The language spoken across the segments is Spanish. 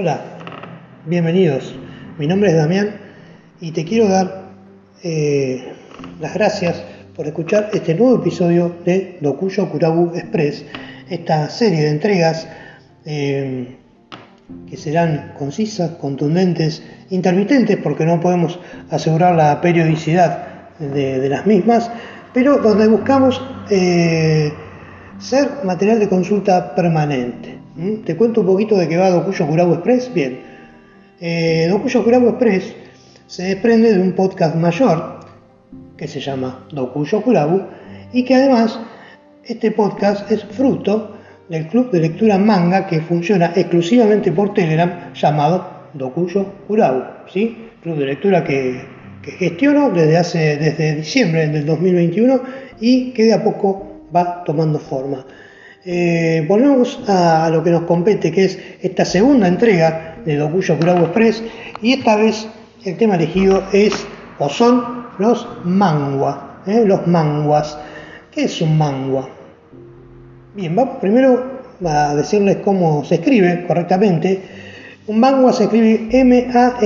Hola, bienvenidos. Mi nombre es Damián y te quiero dar eh, las gracias por escuchar este nuevo episodio de Dokuyo Kurabu Express, esta serie de entregas eh, que serán concisas, contundentes, intermitentes, porque no podemos asegurar la periodicidad de, las mismas, pero donde buscamos eh, ser material de consulta permanente. ¿Mm? Te cuento un poquito de qué va Dokuyo Kurabu Express. Bien, eh, Dokuyo Kurabu Express se desprende de un podcast mayor que se llama Dokuyo Kurabu y que además este podcast es fruto del club de lectura manga que funciona exclusivamente por Telegram llamado Dokuyo Kurabu, ¿sí? club de lectura que, que gestiono desde hace desde diciembre del 2021 y que de a poco va tomando forma. Eh, volvemos a, lo que nos compete, que es esta segunda entrega de Dokuyo Kurabu Express, y esta vez el tema elegido es o son los mangua, ¿eh? los manguas. ¿Qué es un mangua? Bien, vamos primero a decirles cómo se escribe correctamente. Un mangua se escribe M-A-N-H-W-A.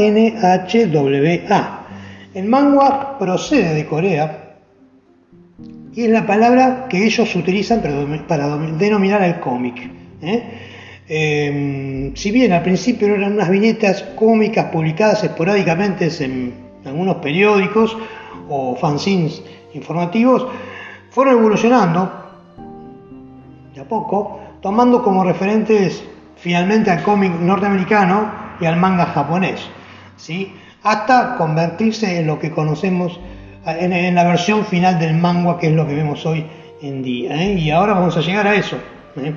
El mangua procede de Corea es la palabra que ellos utilizan para denominar al cómic. ¿eh? Em, si bien al principio eran unas viñetas cómicas publicadas esporádicamente en algunos periódicos o fanzines informativos, fueron evolucionando de a poco, tomando como referentes finalmente al cómic norteamericano y al manga japonés, ¿sí? hasta convertirse en lo que conocemos en, la versión final del manga, que es lo que vemos hoy en día. ¿eh? Y ahora vamos a llegar a eso. ¿eh?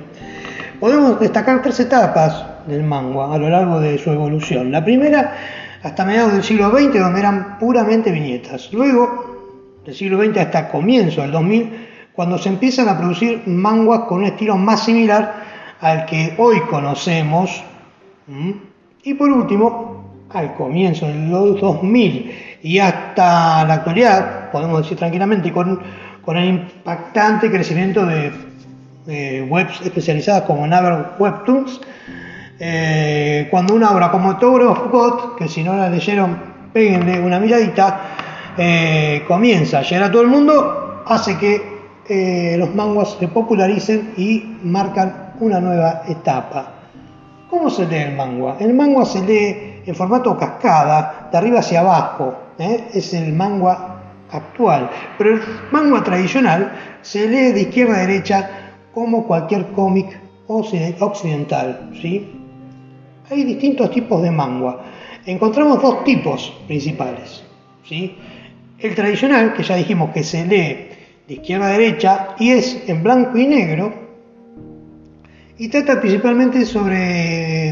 Podemos destacar tres etapas del manga a lo largo de su evolución. La primera, hasta mediados del siglo XX, donde eran puramente viñetas. Luego, del siglo XX hasta comienzo del 2000, cuando se empiezan a producir manguas con un estilo más similar al que hoy conocemos. Y por último, al comienzo del 2000 y hasta la actualidad, podemos decir tranquilamente, con, con el impactante crecimiento de, webs especializadas como Naver Webtoons, eh, cuando una obra como Tower of God, que si no la leyeron, péguenle una miradita, eh, comienza a llegar a todo el mundo, hace que eh, los manguas se popularicen y marcan una nueva etapa. ¿Cómo se lee el manga? El manga se lee en formato cascada, de arriba hacia abajo, ¿eh? es el manga actual. Pero el manga tradicional se lee de izquierda a derecha como cualquier cómic occidental. ¿sí? Hay distintos tipos de manga. Encontramos dos tipos principales. ¿sí? El tradicional, que ya dijimos que se lee de izquierda a derecha y es en blanco y negro y trata principalmente sobre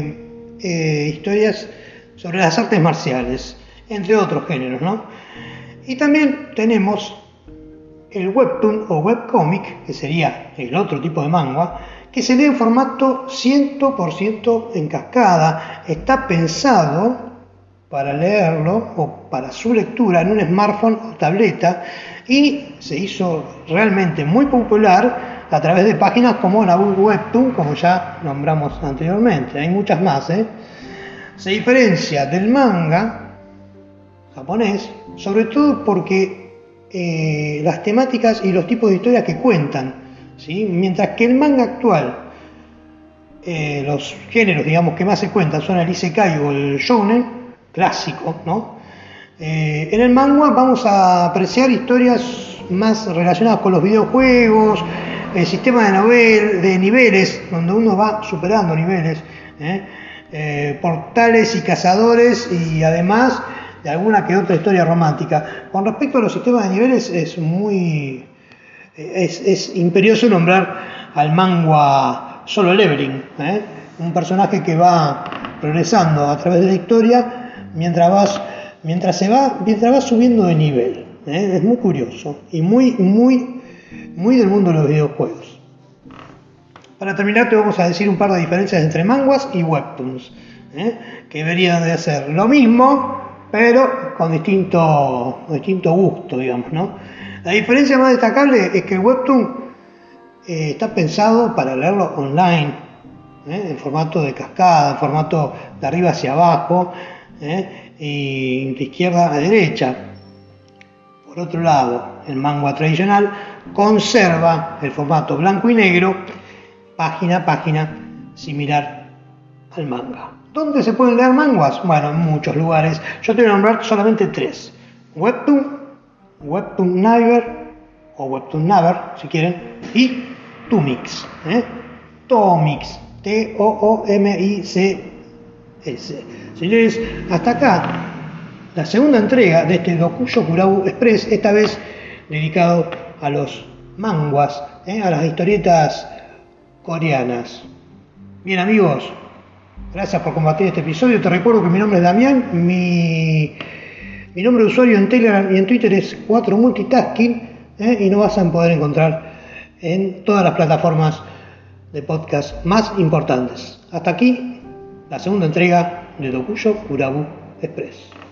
eh, historias sobre las artes marciales entre otros géneros, ¿no? Y también tenemos el webtoon o webcomic, que sería el otro tipo de manga, que se lee en formato 100% en cascada. Está pensado para leerlo o para su lectura en un smartphone o tableta y se hizo realmente muy popular a través de páginas como la Webtoon, como ya nombramos anteriormente. Hay muchas más. ¿eh? Se diferencia del manga japonés, sobre todo porque eh, las temáticas y los tipos de historias que cuentan, ¿sí? mientras que el manga actual, eh, los géneros digamos que más se cuentan son el isekai o el shounen, clásico, ¿no? Eh, en el manga vamos a apreciar historias más relacionadas con los videojuegos, el sistema de, novel, de niveles, donde uno va superando niveles, portales y cazadores y además de alguna que otra historia romántica. Con respecto a los sistemas de niveles, es muy. es, imperioso nombrar al manga solo leveling, ¿eh? un personaje que va progresando a través de la historia mientras vas mientras se va mientras va subiendo de nivel ¿eh? es muy curioso y muy muy muy del mundo de los videojuegos para terminar te vamos a decir un par de diferencias entre manguas y webtoons ¿eh? que deberían de hacer lo mismo pero con distinto, distinto gusto, digamos, ¿no? La diferencia más destacable es que el webtoon eh, está pensado para leerlo online, ¿eh? en formato de cascada, en formato de arriba hacia abajo y de izquierda a derecha. Por otro lado, el manga tradicional conserva el formato blanco y negro, página a página, similar al manga. ¿Dónde se pueden leer manguas? Bueno, en muchos lugares. Yo te voy a nombrar solamente tres. Webtoon, Webtoon Naver o Webtoon Naver, si quieren, y Tumix. ¿eh? Tomix, T-O-O-M-I-C-S. Señores, hasta acá la segunda entrega de este Dokuyo Kurabu Express, esta vez dedicado a los manguas, ¿eh? a las historietas coreanas. Bien amigos, gracias por compartir este episodio. Te recuerdo que mi nombre es Damián, mi, mi nombre de usuario en Telegram y en Twitter es 4multitasking ¿eh? y nos vas a poder encontrar en todas las plataformas de podcast más importantes. Hasta aquí la segunda entrega de Dokuyo Kurabu Express.